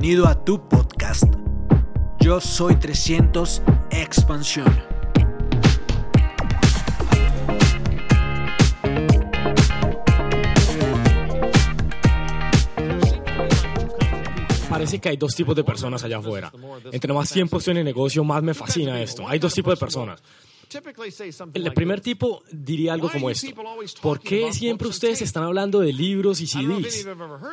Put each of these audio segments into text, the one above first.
Bienvenido a tu podcast. Yo soy 300 Expansión. Parece que hay dos tipos de personas allá afuera. Entre más tiempo estoy en el negocio, más me fascina esto. Hay dos tipos de personas. El primer tipo diría algo como esto. ¿Por qué siempre ustedes están hablando de libros y CDs?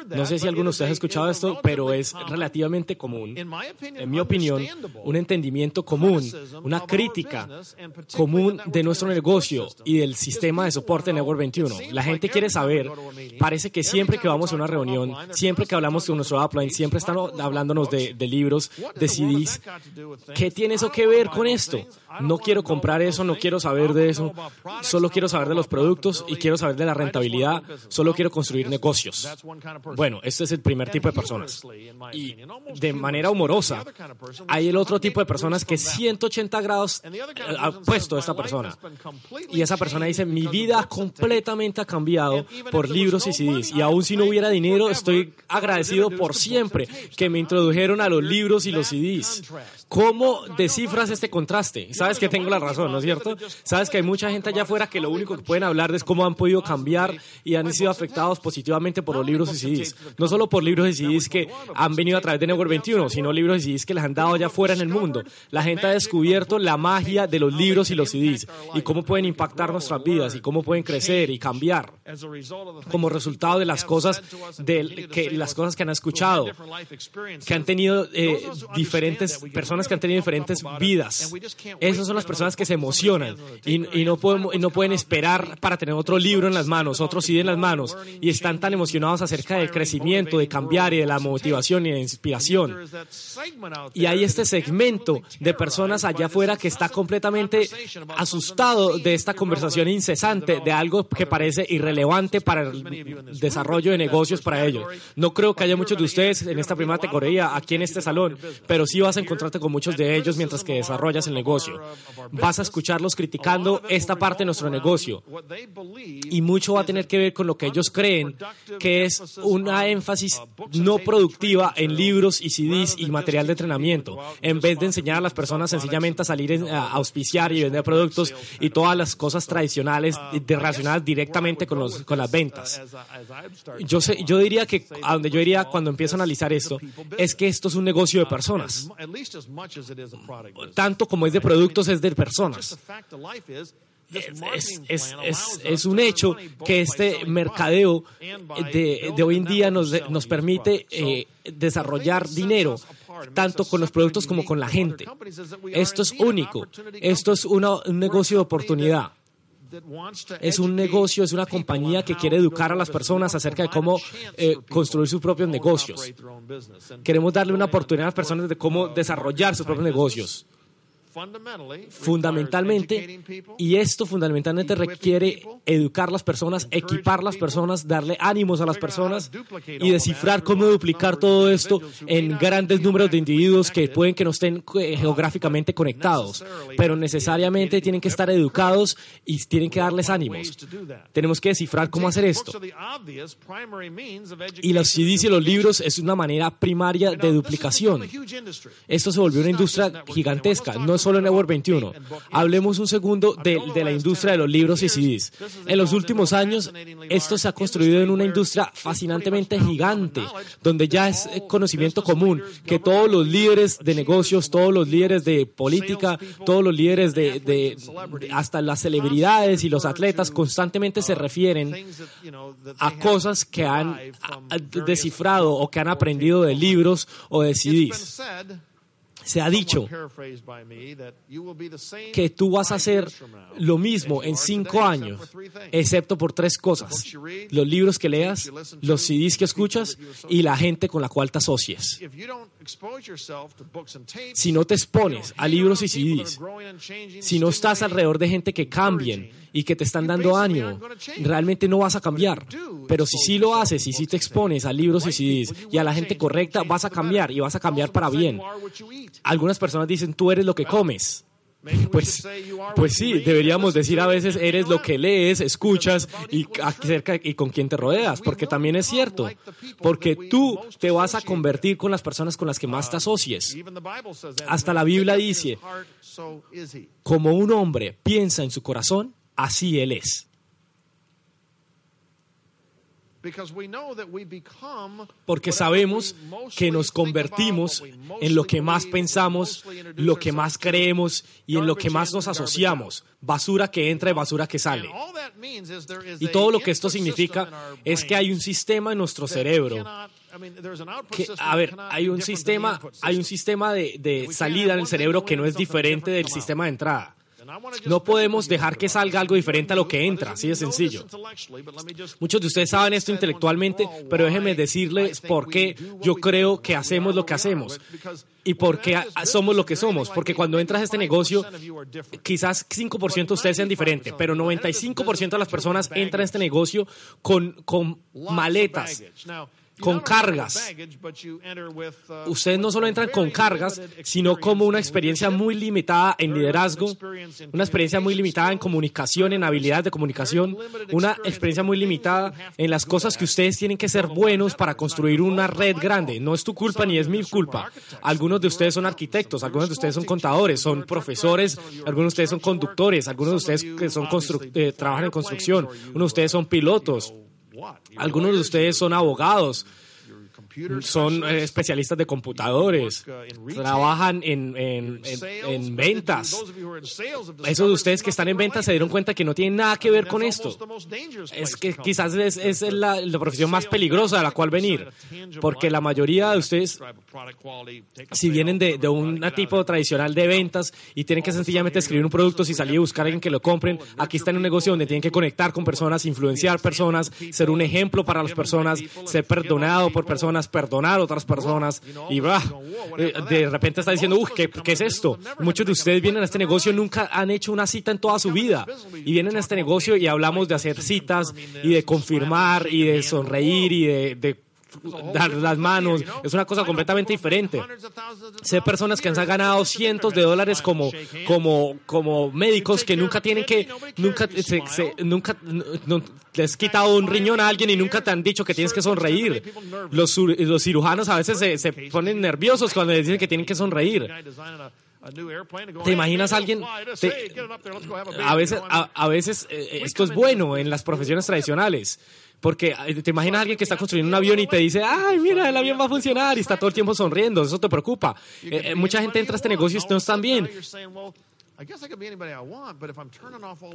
No sé si alguno de ustedes ha escuchado esto, pero es relativamente común. En mi opinión, un entendimiento común, una crítica común de nuestro negocio y del sistema de soporte Network 21. La gente quiere saber, parece que siempre que vamos a una reunión, siempre que hablamos con nuestro upline, siempre están hablándonos de, de libros, de CDs. ¿Qué tiene eso que ver con esto? No quiero comprar eso, no quiero saber de eso, solo quiero saber de los productos y quiero saber de la rentabilidad, solo quiero construir negocios. Bueno, este es el primer tipo de personas. Y de manera humorosa, hay el otro tipo de personas que 180 grados ha puesto a esta persona. Y esa persona dice, mi vida completamente ha cambiado por libros y CDs. Y aún si no hubiera dinero, estoy agradecido por siempre que me introdujeron a los libros y los CDs. ¿Cómo descifras este contraste? Sabes que tengo la razón, ¿no es cierto? Sabes que hay mucha gente allá afuera que lo único que pueden hablar es cómo han podido cambiar y han sido afectados positivamente por los libros y CDs. No solo por libros y CDs que han venido a través de Network 21, sino libros y CDs que les han dado allá afuera en el mundo. La gente ha descubierto la magia de los libros y los CDs y cómo pueden impactar nuestras vidas y cómo pueden crecer y cambiar como resultado de las cosas, de, que, las cosas que han escuchado, que han tenido eh, diferentes personas que han tenido diferentes vidas. Esas son las personas que se emocionan y, no, pueden esperar para tener otro libro en las manos, otro CD en las manos y están tan emocionados acerca del crecimiento, de cambiar y de la motivación y de inspiración. Y hay este segmento de personas allá afuera que está completamente asustado de esta conversación incesante de algo que parece irrelevante para el desarrollo de negocios para ellos. No creo que haya muchos de ustedes en esta primera categoría aquí en este salón, pero sí vas a encontrarte con muchos de ellos mientras que desarrollas el negocio. Vas a escucharlos criticando esta parte de nuestro negocio. Y mucho va a tener que ver con lo que ellos creen que es una énfasis no productiva en libros y CDs y material de entrenamiento, en vez de enseñar a las personas sencillamente a salir a auspiciar y vender productos y todas las cosas tradicionales relacionadas directamente con, los, con las ventas. Yo, sé, yo diría que a donde yo iría cuando empiezo a analizar esto es que esto es un negocio de personas. Tanto como es de productos, es de personas. Es, es, es, un hecho que este mercadeo de, de hoy en día nos, nos permite eh, desarrollar dinero tanto con los productos como con la gente. Esto es único. Esto es una, un negocio de oportunidad. Es un negocio, es una compañía que quiere educar a las personas acerca de cómo eh, construir sus propios negocios. Queremos darle una oportunidad a las personas de cómo desarrollar sus propios negocios fundamentalmente, y esto fundamentalmente requiere educar las personas, equipar las personas, darle ánimos a las personas y descifrar cómo duplicar todo esto en grandes números de individuos que pueden que no estén geográficamente conectados, pero necesariamente tienen que estar educados y tienen que darles ánimos. Tenemos que descifrar cómo hacer esto. Y los CDs y los libros es una manera primaria de duplicación. Esto se volvió una industria gigantesca. No es solo Network 21. Hablemos un segundo de, de, la industria de los libros y CDs. En los últimos años, esto se ha construido en una industria fascinantemente gigante, donde ya es conocimiento común que todos los líderes de negocios, todos los líderes de política, todos los líderes de, de hasta las celebridades y los atletas constantemente se refieren a cosas que han descifrado o que han aprendido de libros o de CDs se ha dicho que tú vas a hacer lo mismo en cinco años, excepto por tres cosas. Los libros que leas, los CDs que escuchas y la gente con la cual te asocies. Si no te expones a libros y CDs, si no estás alrededor de gente que cambien y que te están dando ánimo, realmente no vas a cambiar. Pero si sí lo haces y si te expones a libros y CDs y a la gente correcta, vas a cambiar y vas a cambiar para bien. Algunas personas dicen, tú eres lo que comes. Pues, pues sí, deberíamos decir a veces eres lo que lees, escuchas y acerca y con quién te rodeas, porque también es cierto, porque tú te vas a convertir con las personas con las que más te asocies. Hasta la Biblia dice, como un hombre piensa en su corazón, así él es. Porque sabemos que nos convertimos en lo que más pensamos, lo que más creemos y en lo que más nos asociamos. Basura que entra y basura que sale. Y todo lo que esto significa es que hay un sistema en nuestro cerebro. Que, a ver, hay un sistema, hay un sistema de, de salida en el cerebro que no es diferente del sistema de entrada. No podemos dejar que salga algo diferente a lo que entra, así de sencillo. Muchos de ustedes saben esto intelectualmente, pero déjenme decirles por qué yo creo que hacemos lo que hacemos y por qué somos lo que somos. Porque cuando entras a este negocio, quizás 5% de ustedes sean diferentes, pero 95% de las personas entran a este negocio con, con maletas con cargas. Uh, Ustedes no solo entran con cargas, sino como una experiencia muy limitada en liderazgo, una experiencia muy limitada en comunicación, en habilidades de comunicación, una experiencia muy limitada en las cosas que ustedes tienen que ser buenos para construir una red grande. No es tu culpa ni es mi culpa. Algunos de ustedes son arquitectos, algunos de ustedes son contadores, son profesores, algunos de ustedes son conductores, algunos de ustedes que son eh, trabajan en construcción, unos de ustedes son pilotos. Algunos de ustedes son abogados, son eh, especialistas de computadores, uh, trabajan en, en, en, ventas. Esos de ustedes que están en ventas se dieron cuenta que no tienen nada que ver con esto. Es que quizás es, es la, la, profesión más peligrosa a la cual venir, porque la mayoría de ustedes, si vienen de, de un tipo tradicional de ventas y tienen que sencillamente escribir un producto, si salir a buscar a alguien que lo compren, aquí está en un negocio donde tienen que conectar con personas, influenciar personas, ser un ejemplo para las personas, ser perdonado por personas, perdonar a otras personas y eh, de repente está diciendo, uff, ¿qué, ¿qué, es esto? Muchos de ustedes vienen a este negocio, nunca han hecho una cita en toda su vida. y vienen a este negocio y hablamos de hacer citas y de confirmar y de sonreír y de dar las manos, es una cosa completamente diferente. Sé personas que han ganado cientos de dólares como, como, como médicos que nunca tienen que, nunca, se, nunca les has quitado un riñón a alguien y nunca te han dicho que tienes que sonreír. Los, los cirujanos a veces se, se ponen nerviosos cuando les dicen que tienen que sonreír. ¿Te imaginas a alguien? a veces, a, veces eh, esto es bueno en las profesiones tradicionales. Porque eh, te imaginas a alguien que está construyendo un avión y te dice, ay, mira, el avión va a funcionar y está todo el tiempo sonriendo, eso te preocupa. Eh, mucha gente entra a este negocio y no están bien.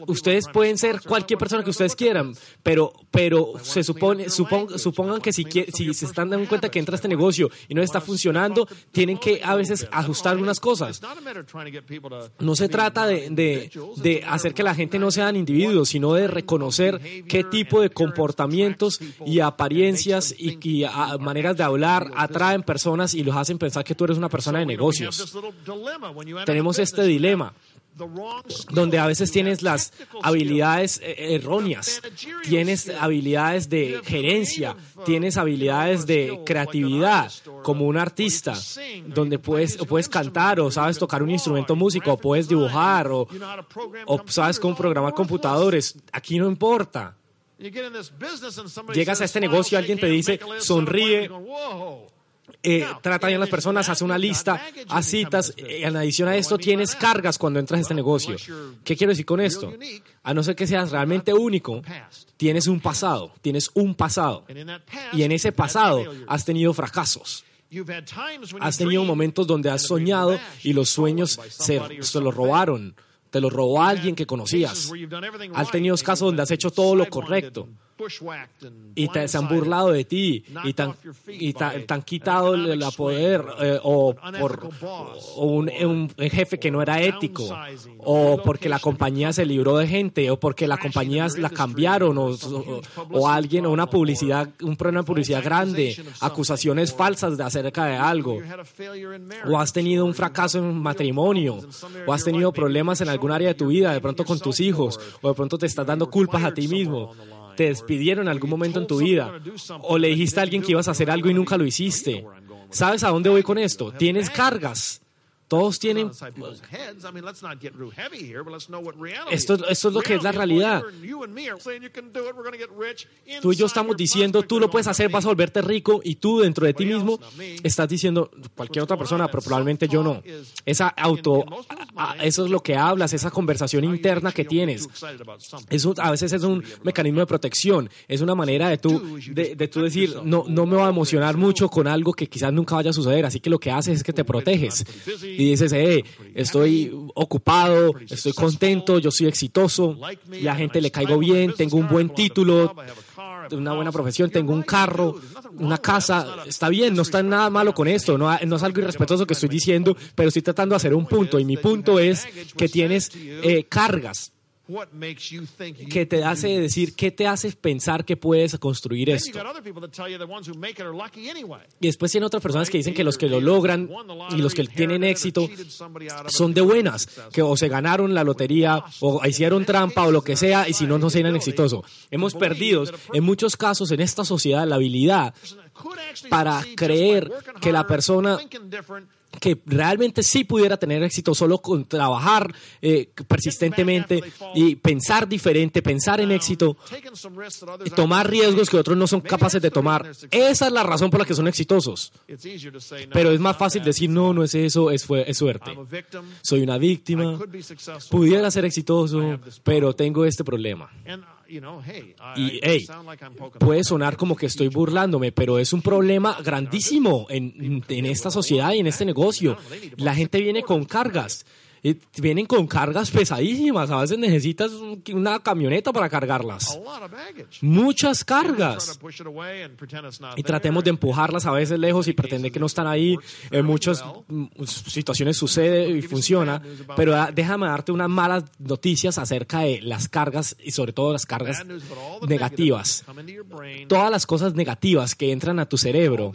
Ustedes pueden ser cualquier persona que ustedes quieran, pero, pero se supone, supongan que si, si se están dando cuenta que entra este negocio y no está funcionando, tienen que a veces ajustar algunas cosas. No se trata de, de, hacer que la gente no sean individuos, sino de reconocer qué tipo de comportamientos y apariencias y, maneras de hablar atraen personas y los hacen pensar que tú eres una persona de negocios. Tenemos este dilema donde a veces tienes las habilidades eh, erróneas, tienes habilidades de gerencia, tienes habilidades de creatividad como un artista, donde puedes, puedes cantar o sabes tocar un instrumento músico o puedes dibujar o, o sabes cómo programar computadores, aquí no importa. Llegas a este negocio y alguien te dice, sonríe, eh, trata bien a las personas, hace una lista, haz citas. Eh, en adición a esto, tienes cargas cuando entras a este negocio. ¿Qué quiero decir con esto? A no ser que seas realmente único, tienes un pasado, tienes un pasado. Y en ese pasado has tenido fracasos. Has tenido momentos donde has soñado y los sueños se, se los robaron. Te los robó alguien que conocías. Has tenido casos donde has hecho todo lo correcto y te, se han burlado de ti y te han, y te, quitado el, poder eh, o por un, jefe que no era ético o porque la compañía se libró de gente o porque la compañía la cambiaron o, o, alguien o una publicidad un problema de publicidad grande acusaciones falsas de acerca de algo. o has tenido un fracaso en un matrimonio o has tenido problemas en algún área de tu vida de pronto con tus hijos o de pronto te estás dando culpas a ti mismo te despidieron en algún momento en tu vida o le dijiste a alguien que ibas a hacer algo y nunca lo hiciste. ¿Sabes a dónde voy con esto? Tienes cargas. Todos tienen... Esto, esto es lo que es la realidad. Tú y yo estamos diciendo, tú lo puedes hacer, vas a volverte rico, y tú dentro de ti mismo estás diciendo, cualquier otra persona, pero probablemente yo no. Esa auto, eso es lo que hablas, esa conversación interna que tienes. Eso a veces es un mecanismo de protección, es una manera de tú, de, de tú decir, no, no me voy a emocionar mucho con algo que quizás nunca vaya a suceder, así que lo que haces es que te proteges y dices, hey, estoy ocupado, estoy contento, yo soy exitoso, la gente le caigo bien, tengo un buen título, una buena profesión, tengo un carro, una casa, está bien, no está nada malo con esto, no, no es algo irrespetuoso que estoy diciendo, pero estoy tratando de hacer un punto y mi punto es que tienes eh, cargas que te hace decir, ¿qué te hace pensar que puedes construir esto? Y después tiene otras personas que dicen que los que lo logran y los que tienen éxito son de buenas, que o se ganaron la lotería o hicieron trampa o lo que sea y si no, no serán exitosos. Hemos perdido en muchos casos en esta sociedad la habilidad para creer que la persona que realmente sí pudiera tener éxito solo con trabajar eh, persistentemente y pensar diferente, pensar en éxito, y tomar riesgos que otros no son capaces de tomar. Esa es la razón por la que son exitosos. Pero es más fácil decir, no, no es eso, es, es suerte. Soy una víctima, pudiera ser exitoso, pero tengo este problema. Y, hey, puede sonar como que estoy burlándome, pero es un problema grandísimo en, en esta sociedad y en este negocio. La gente viene con cargas vienen con cargas pesadísimas. A veces necesitas una camioneta para cargarlas. Muchas cargas. Y tratemos de empujarlas a veces lejos y pretender que no están ahí. En muchas mm, situaciones sucede y funciona. Pero déjame darte unas malas noticias acerca de las cargas y sobre todo las cargas negativas. Todas las cosas negativas que entran a tu cerebro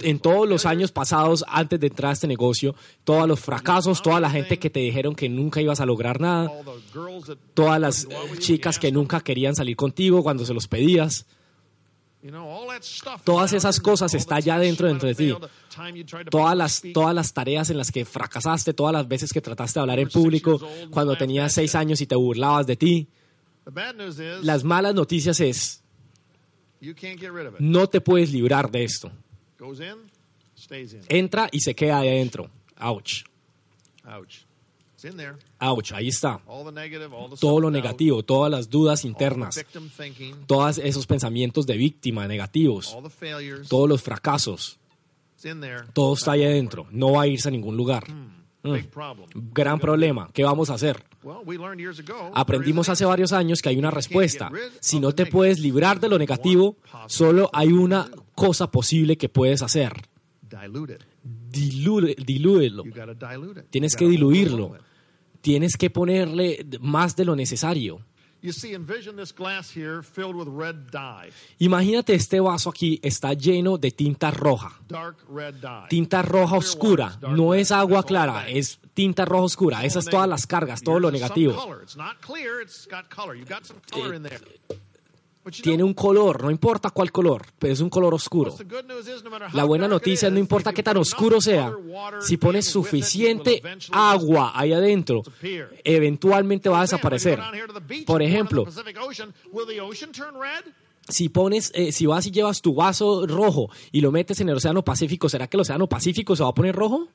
en todos los años pasados antes de entrar a este negocio, todos los fracasos, toda la gente que te dijeron que nunca ibas a lograr nada, todas las chicas que nunca querían salir contigo cuando se los pedías. Todas esas cosas están ya dentro, dentro de ti. Todas las, todas las tareas en las que fracasaste, todas las veces que trataste de hablar en público, cuando tenías seis años y te burlabas de ti. Las malas noticias es, no te puedes librar de esto. Entra y se queda ahí adentro. Ouch. Ouch. ahí está. Todo lo negativo, todas las dudas internas, todos esos pensamientos de víctima negativos, todos los fracasos, todo está ahí adentro. No va a irse a ningún lugar. Mm. Gran problema. ¿Qué vamos a hacer? Aprendimos hace varios años que hay una respuesta. Si no te puedes librar de lo negativo, solo hay una cosa posible que puedes hacer dilúdelo. Tienes que diluirlo. Tienes que ponerle más de lo necesario. Imagínate este vaso aquí está lleno de tinta roja. Tinta roja oscura. No es agua clara, es tinta roja oscura. Esas todas las cargas, todo lo negativo tiene un color, no importa cuál color, pero es un color oscuro. La buena noticia es no importa qué tan oscuro sea, si pones suficiente agua ahí adentro, eventualmente va a desaparecer. Por ejemplo, si pones, eh, si vas y llevas tu vaso rojo y lo metes en el Océano Pacífico, ¿será que el Océano Pacífico se va a poner rojo?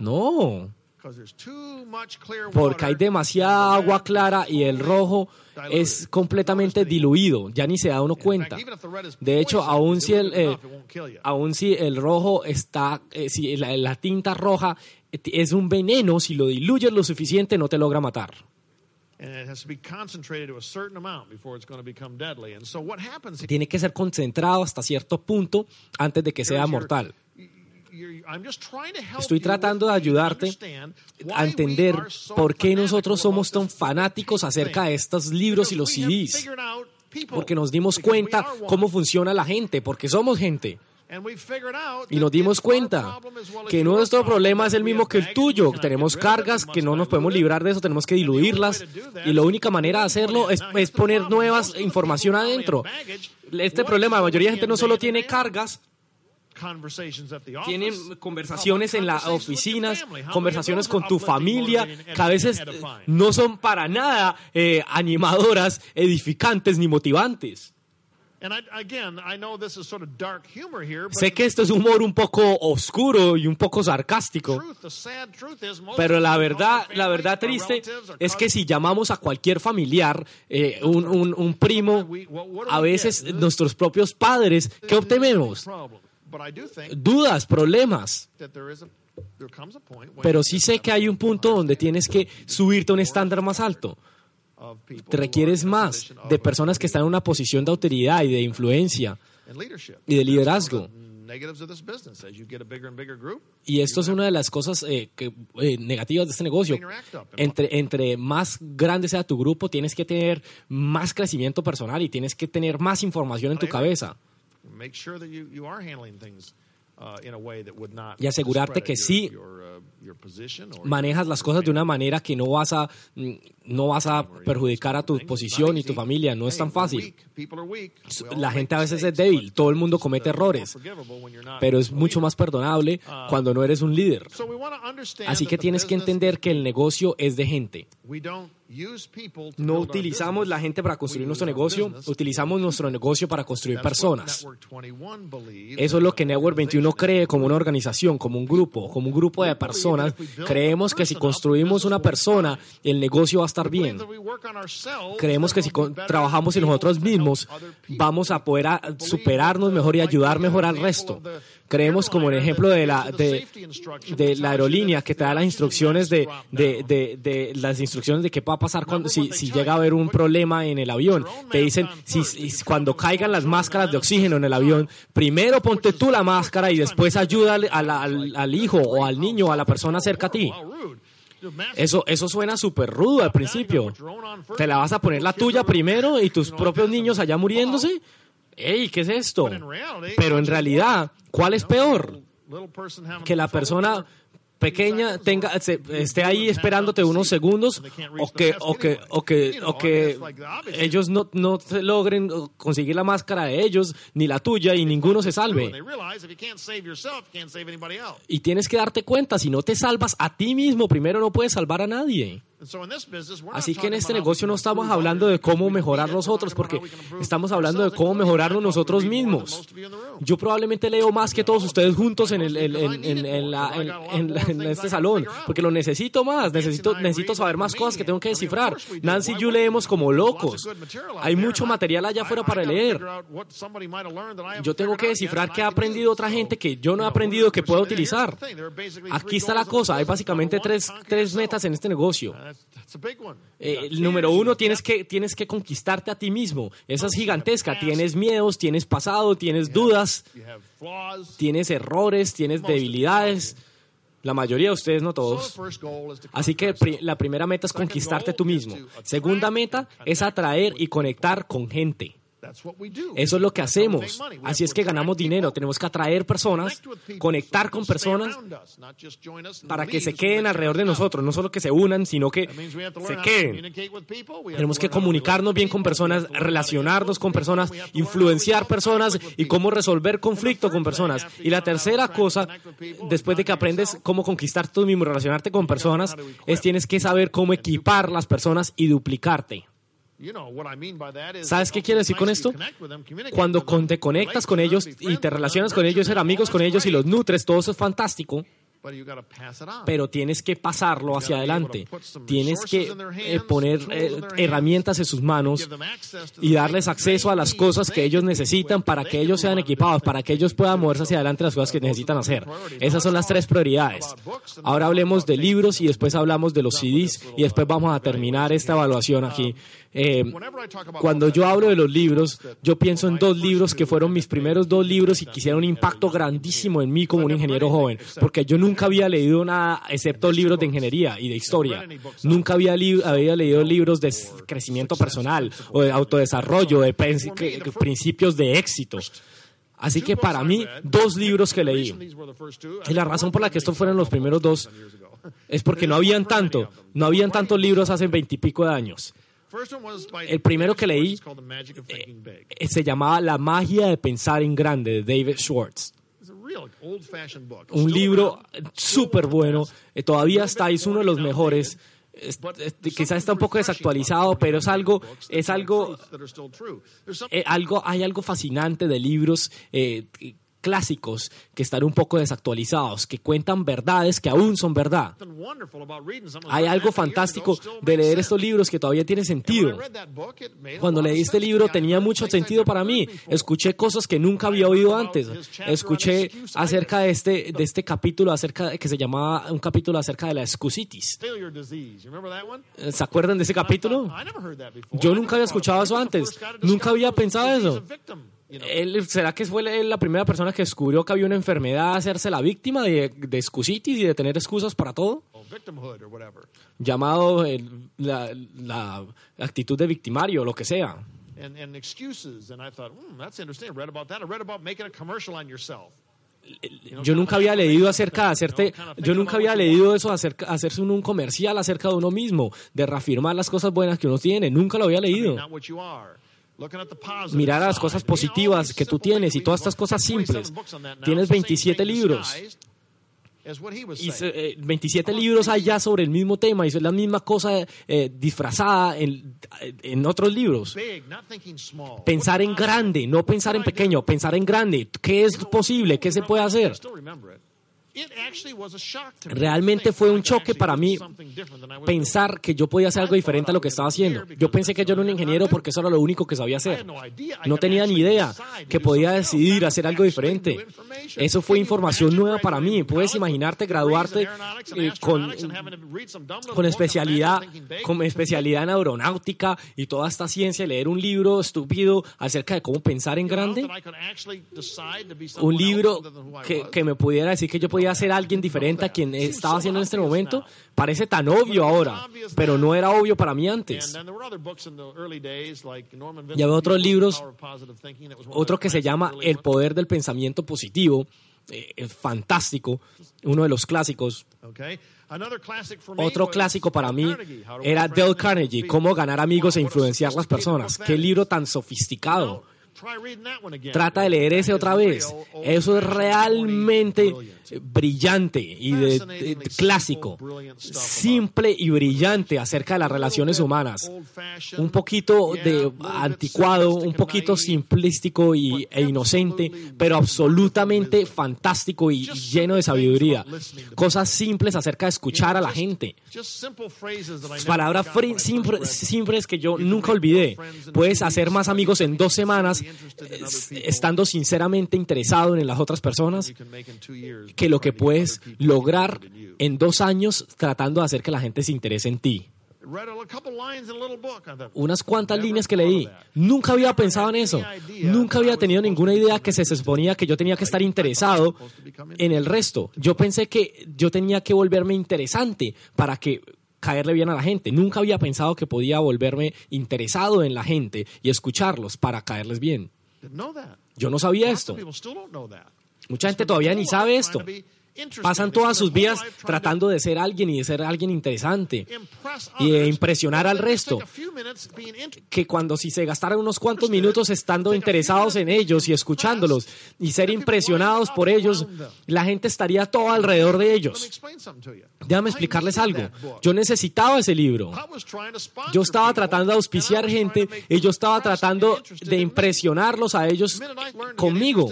No. Porque hay demasiada agua clara y el rojo es completamente diluido, ya ni se da uno cuenta. De hecho, aún si el, eh, si el rojo está, eh, si la, tinta roja es un veneno, si lo diluyes lo suficiente no te logra matar. Tiene que ser concentrado hasta cierto punto antes de que sea mortal. Estoy tratando de ayudarte a entender por qué nosotros somos tan fanáticos acerca de estos libros y los CDs. Porque nos dimos cuenta cómo funciona la gente, porque somos gente. Y nos dimos cuenta que nuestro problema es el mismo que el tuyo. Tenemos cargas que no nos podemos librar de eso, tenemos que diluirlas. Y la única manera de hacerlo es, es poner nuevas información adentro. Este problema, la mayoría de gente no solo tiene cargas, Tienen conversaciones en las oficinas, conversaciones con tu familia, que a veces no son para nada eh, animadoras, edificantes ni motivantes. Sé que esto es humor un poco oscuro y un poco sarcástico, pero la verdad, la verdad triste es que si llamamos a cualquier familiar, eh, un, un, un, primo, a veces nuestros propios padres, ¿qué obtenemos? Dudas, problemas. Pero sí sé que hay un punto donde tienes que subirte a un estándar más alto te requieres más de personas que están en una posición de autoridad y de influencia y de liderazgo. Y esto es una de las cosas eh, que, eh, negativas de este negocio. Entre, entre más grande sea tu grupo, tienes que tener más crecimiento personal y tienes que tener más información en tu cabeza. Y asegurarte que sí manejas las cosas de una manera que no vas a mm, no vas a perjudicar a tu posición y tu familia. No es tan fácil. La gente a veces es débil. Todo el mundo comete errores. Pero es mucho más perdonable cuando no eres un líder. Así que tienes que entender que el negocio es de gente. No utilizamos la gente para construir nuestro negocio, utilizamos nuestro negocio para construir personas. Eso es lo que Network 21 cree como una organización, como un grupo, como un grupo de personas. Creemos que si construimos una persona, el negocio va a estar bien. Creemos que si trabajamos en nosotros mismos, vamos a poder superarnos mejor y ayudar mejor al resto. Creemos como el ejemplo de la, de, de la aerolínea que te da las instrucciones de, de, de, las instrucciones de qué va a pasar cuando, si, si llega a haber un problema en el avión. Te dicen, si, cuando caigan las máscaras de oxígeno en el avión, primero ponte tú la máscara y después ayuda al, al, al hijo o al niño o a la persona cerca a ti. Eso, eso suena súper rudo al principio. Te la vas a poner la tuya primero y tus propios niños allá muriéndose. ¡Ey, qué es esto! Pero en realidad, ¿cuál es peor? Que la persona pequeña tenga esté ahí esperándote unos segundos o que o que o que o que ellos no no logren conseguir la máscara de ellos ni la tuya y ninguno se salve. Y tienes que darte cuenta si no te salvas a ti mismo primero no puedes salvar a nadie Así que en este negocio no estamos hablando de cómo mejorar nosotros, porque estamos hablando de cómo mejorarnos nosotros mismos. Yo probablemente leo más que todos ustedes juntos en, el, en, este salón, porque lo necesito más, necesito, necesito saber más cosas que tengo que descifrar. Nancy y yo leemos como locos. Hay mucho material allá afuera para leer. Yo tengo que descifrar qué ha aprendido otra gente que yo no he aprendido que pueda utilizar. Aquí está la cosa, hay básicamente tres, tres metas en este negocio. Eh, el número uno, tienes que, tienes que conquistarte a ti mismo. Esa es gigantesca. Tienes miedos, tienes pasado, tienes dudas, tienes errores, tienes debilidades. La mayoría de ustedes, no todos. Así que la primera meta es conquistarte tú mismo. Segunda meta es atraer y conectar con gente. Eso es lo que hacemos. Así es que ganamos dinero. Tenemos que atraer personas, conectar con personas para que se queden alrededor de nosotros. No solo que se unan, sino que se queden. Tenemos que comunicarnos bien con personas, relacionarnos con personas, influenciar personas y cómo resolver conflicto con personas. Y la tercera cosa, después de que aprendes cómo conquistar tú mismo, relacionarte con personas, es tienes que saber cómo equipar las personas y duplicarte. ¿Sabes qué quiere decir con esto? Cuando te conectas con ellos y te relacionas con ellos, ser amigos con ellos y los nutres, todo eso es fantástico. Pero tienes que pasarlo hacia adelante. Tienes que eh, poner eh, herramientas en sus manos y darles acceso a las cosas que ellos necesitan para que ellos sean equipados, para que ellos puedan moverse hacia adelante las cosas que necesitan hacer. Esas son las tres prioridades. Ahora hablemos de libros y después hablamos de los CDs y después vamos a terminar esta evaluación aquí. Eh, cuando yo hablo de los libros, yo pienso en dos libros que fueron mis primeros dos libros y que hicieron un impacto grandísimo en mí como un ingeniero joven, porque yo nunca había leído nada excepto libros de ingeniería y de historia. Nunca había, había leído libros de crecimiento personal o de autodesarrollo, de principios de éxito. Así que para mí, dos libros que leí. Y la razón por la que estos fueron los primeros dos es porque no habían tanto, no habían tantos libros hace veintipico de años. El primero que leí eh, se llamaba La magia de pensar en grande de David Schwartz. Un libro súper bueno, eh, todavía está, es uno de los mejores. Es- quizás está un poco desactualizado, pero es algo, es algo, eh, algo, hay algo fascinante de libros eh, clásicos que están un poco desactualizados, que cuentan verdades que aún son verdad. Hay algo fantástico de leer estos libros que todavía tiene sentido. Cuando leí este libro tenía mucho sentido para mí. Escuché cosas que nunca había oído antes. Escuché acerca de este, de este capítulo acerca de- que se llamaba un capítulo acerca de la excusitis. ¿Se acuerdan de ese capítulo? Yo nunca había escuchado eso antes. Nunca había pensado eso. Él, ¿Será que fue la primera persona que descubrió que había una enfermedad, hacerse la víctima de, de excusitis y de tener excusas para todo? Llamado el- la, la actitud de victimario o lo que sea. Hmm. Yo nunca había leído acerca de hacerte, yo nunca había leído eso acerca, hacerse un, un comercial acerca de uno mismo, de reafirmar las cosas buenas que uno tiene. Nunca lo había leído. Mirar a las cosas positivas que tú tienes y todas estas cosas 27 simples. Tienes Same 27 thing libros. Y saying. se- eh, 27 libros ya sobre el mismo tema y es la misma cosa eh, disfrazada en, en otros libros. Pensar en grande, no pensar en pequeño, pensar en grande. ¿Qué es posible? ¿Qué se puede hacer? Realmente fue un choque para mí pensar que yo podía hacer algo diferente a lo que estaba haciendo. Yo pensé que yo era un ingeniero porque eso era lo único que sabía hacer. No tenía ni idea que podía decidir hacer algo diferente. Eso fue información nueva para mí. Puedes imaginarte graduarte eh, con, con especialidad, con especialidad en aeronáutica y toda esta ciencia, y leer un libro estúpido acerca de cómo pensar en grande. Un libro que, que me pudiera decir que yo podía ser alguien diferente a quien estaba haciendo en este momento. Parece tan obvio ahora, pero no era obvio para mí antes. Ya veo otros libros, Otro que se llama El poder del pensamiento positivo. eh, es fantástico, uno de los clásicos. Otro clásico para mí era Dale Carnegie, Cómo ganar amigos e influenciar las personas. Qué libro tan sofisticado. Trata de leer ese otra vez. Eso es realmente brillante y de, clásico. Simple y brillante acerca de las relaciones humanas. Un poquito de anticuado, un poquito simplístico y, e inocente, pero absolutamente fantástico y lleno de sabiduría. Cosas simples acerca de escuchar a la gente. Palabras simples que yo nunca olvidé. Puedes hacer más amigos en dos semanas eh, estando sinceramente interesado en las otras personas que lo que puedes lograr en dos años tratando de hacer que la gente se interese en ti. Unas cuantas líneas que leí. Nunca había pensado en eso. Nunca había tenido ninguna idea que se suponía que yo tenía que estar interesado en el resto. Yo pensé que yo tenía que volverme interesante para que caerle bien a la gente. Nunca había pensado que podía volverme interesado en la gente y escucharlos para caerles bien. Yo no sabía esto. Mucha gente todavía ni sabe esto. Pasan todas sus vidas tratando de ser alguien y de ser alguien interesante y de impresionar al resto. Que cuando si se gastaran unos cuantos minutos estando interesados en ellos y escuchándolos y ser impresionados por ellos, la gente estaría todo alrededor de ellos. Déjame explicarles algo. Yo necesitaba ese libro. Yo estaba tratando de auspiciar gente y yo estaba tratando de impresionarlos a ellos conmigo.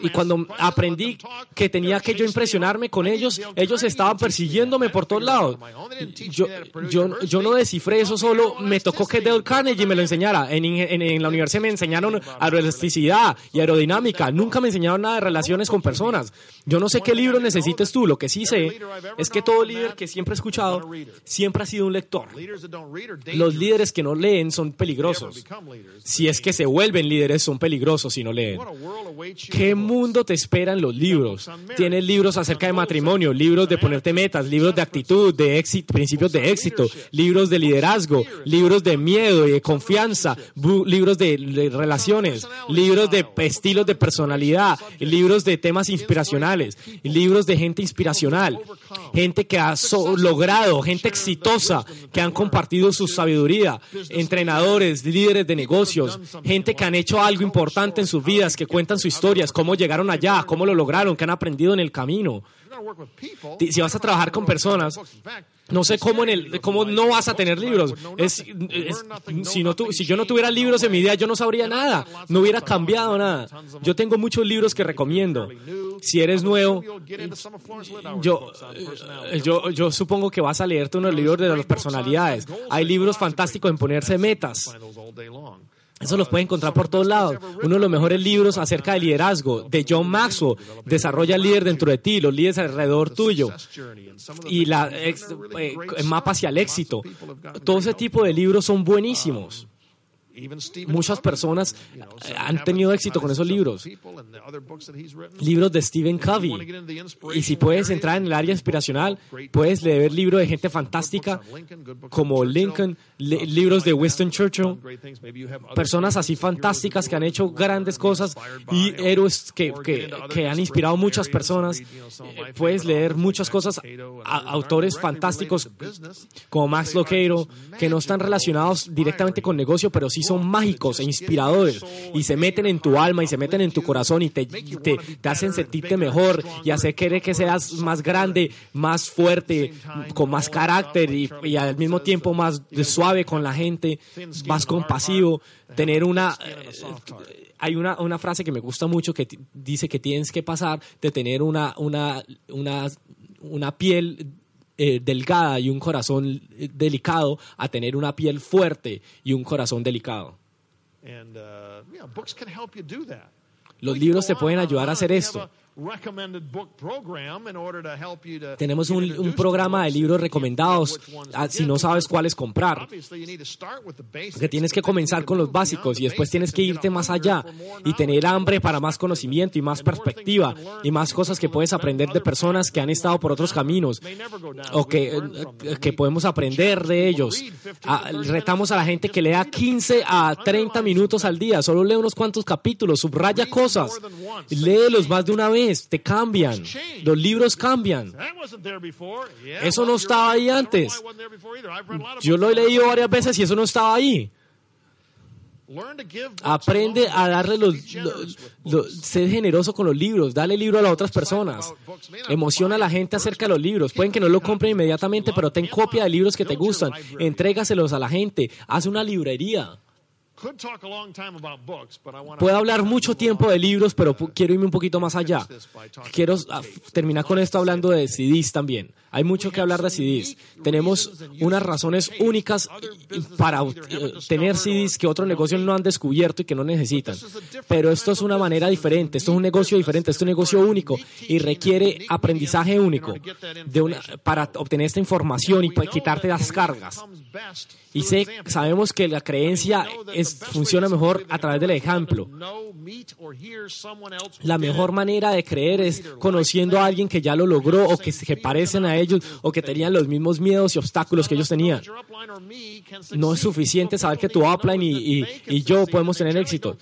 Y cuando aprendí que tenía que impresionarme con ellos, ellos estaban persiguiéndome por todos lados. Yo, yo, yo no descifré eso solo, me tocó que Dale Carnegie me lo enseñara. En, la universidad me enseñaron aeroelasticidad y aerodinámica. Nunca me enseñaron nada de relaciones con personas. Yo no sé qué libro necesites tú. Lo que sí sé es que todo líder que siempre he escuchado siempre ha sido un lector. Los líderes que no leen son peligrosos. Si es que se vuelven líderes, son peligrosos si no leen. ¿Qué mundo te espera en los libros? Tiene libros acerca de matrimonio, libros de ponerte metas, libros de actitud, de éxito, principios de éxito, libros de liderazgo, libros de miedo y de confianza, libros de, relaciones, libros de estilos de personalidad, libros de temas inspiracionales, libros de gente inspiracional, gente que ha logrado, gente exitosa, que han compartido su sabiduría, entrenadores, líderes de negocios, gente que han hecho algo importante en sus vidas, que cuentan sus historias, cómo llegaron allá, cómo lo lograron, que han aprendido en el camino. Si vas a trabajar con personas, no sé cómo en el cómo no vas a tener libros. Es, es- si no tu- si yo no tuviera libros en mi vida, yo no sabría nada, no hubiera cambiado nada. Yo tengo muchos libros que recomiendo. Si eres nuevo, yo, eh, yo, yo supongo que vas a leerte unos libros de las personalidades. Hay libros fantásticos en ponerse metas. Eso los puedes encontrar por todos lados. Uno de los mejores libros acerca de liderazgo, de John Maxwell, Desarrolla el líder dentro de ti, los líderes alrededor tuyo, y la ex- eh, mapa hacia el éxito. Todo ese tipo de libros son buenísimos. Muchas personas han tenido éxito con esos libros. Libros de Stephen Covey. Y si puedes entrar en el área inspiracional, puedes leer libros de gente fantástica como Lincoln, li- libros de Winston Churchill, personas así fantásticas que han hecho grandes cosas y héroes que, que, que han inspirado muchas personas. Eh, Puedes leer muchas cosas, a- autores fantásticos como Max Lucado, que no están relacionados directamente con negocio, pero sí son mágicos e inspiradores y se meten en tu alma y se meten en tu corazón y te, te, hacen sentirte mejor y hacer querer que seas más grande, más fuerte, con más carácter y, al mismo tiempo más suave con la gente, más compasivo, tener una... eh, hay una, una frase que me gusta mucho que dice que tienes que pasar de tener una, una, una, una piel eh, delgada y un corazón eh, delicado a tener una piel fuerte y un corazón delicado. And, uh, yeah, books can help you do that. Los libros te pueden ayudar a hacer esto. Tenemos un, un programa de libros recomendados. ah, si no sabes cuáles comprar. Obviously, you need to start with the basics, Que tienes que comenzar con los básicos y después tienes que irte más allá y tener hambre para más conocimiento y más perspectiva y más cosas que puedes aprender de personas que han estado por otros caminos o que, from them. que podemos aprender de ellos. Ah, retamos a la gente que lea 15 a 30 minutos al día, solo lee unos cuantos capítulos, subraya cosas, léelos más de una vez, te cambian, los libros cambian. Eso no estaba ahí antes. Yo lo he leído varias veces y eso no estaba ahí. Aprende a darle los, Be generous with lo- books. sé generoso con los libros, dale libro a las otras personas. Emociona a la gente acerca de los libros. Pueden que no lo compren inmediatamente, pero ten copia de libros que te gustan. Entrégaselos a la gente. Haz una librería. Puedo hablar mucho tiempo de libros, pero quiero irme un poquito más allá. Quiero ah, terminar con esto hablando de CDs también. Hay mucho que hablar de CDs. Tenemos unas razones únicas para eh, tener CDs que otros negocios no han descubierto y que no necesitan. Pero esto es una manera diferente, esto es un negocio diferente, esto es un negocio único y requiere aprendizaje único de una- para obtener esta información y para quitarte las cargas. Y sé, sabemos que la creencia funciona mejor a través del ejemplo. La mejor manera de creer es conociendo a alguien que ya lo logró o que se parecen a ellos o que tenían los mismos miedos y obstáculos que ellos tenían. No es suficiente saber que tu upline y yo podemos tener éxito.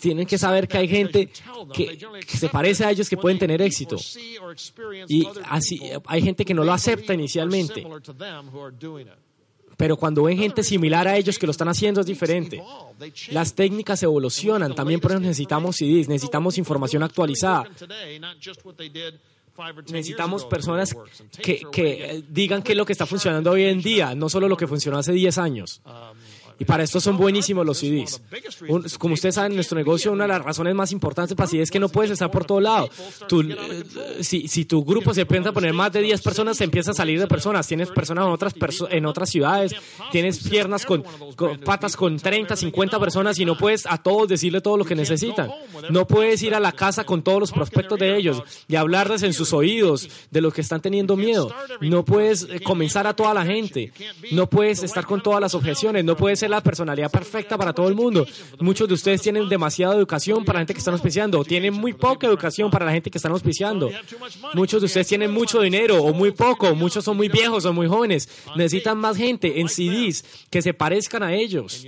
Tienen que saber que hay gente que, que se parece a ellos que pueden tener éxito. Y así hay gente que no lo acepta inicialmente. Pero cuando ven gente similar a ellos que lo están haciendo es diferente. Las técnicas evolucionan, también por eso necesitamos CDs, necesitamos información actualizada. Necesitamos personas que, que eh, digan qué es lo que está funcionando hoy en día, no solo lo que funcionó hace 10 años. Y para esto son buenísimos los CDs. Un- como ustedes saben, en nuestro negocio una de las razones más importantes para CDs es que no puedes estar por todo lado. Eh, si, tu grupo se empieza a poner más de 10 personas, se empieza a salir de personas. Tienes personas en otras, perso- en otras ciudades, tienes piernas con, con patas con 30, 50 personas y no puedes a todos decirle todo lo que necesitan. No puedes ir a la casa con todos los prospectos de ellos y hablarles en sus oídos de lo que están teniendo miedo. No puedes eh, comenzar a toda la gente. No puedes estar con todas las objeciones. No puedes la personalidad perfecta para todo el mundo. Muchos de ustedes tienen demasiada educación para la gente que están auspiciando, tienen muy poca educación para la gente que están auspiciando. Muchos de ustedes tienen mucho dinero o muy poco, muchos son muy viejos o muy jóvenes. Necesitan más gente en CDs que se parezcan a ellos.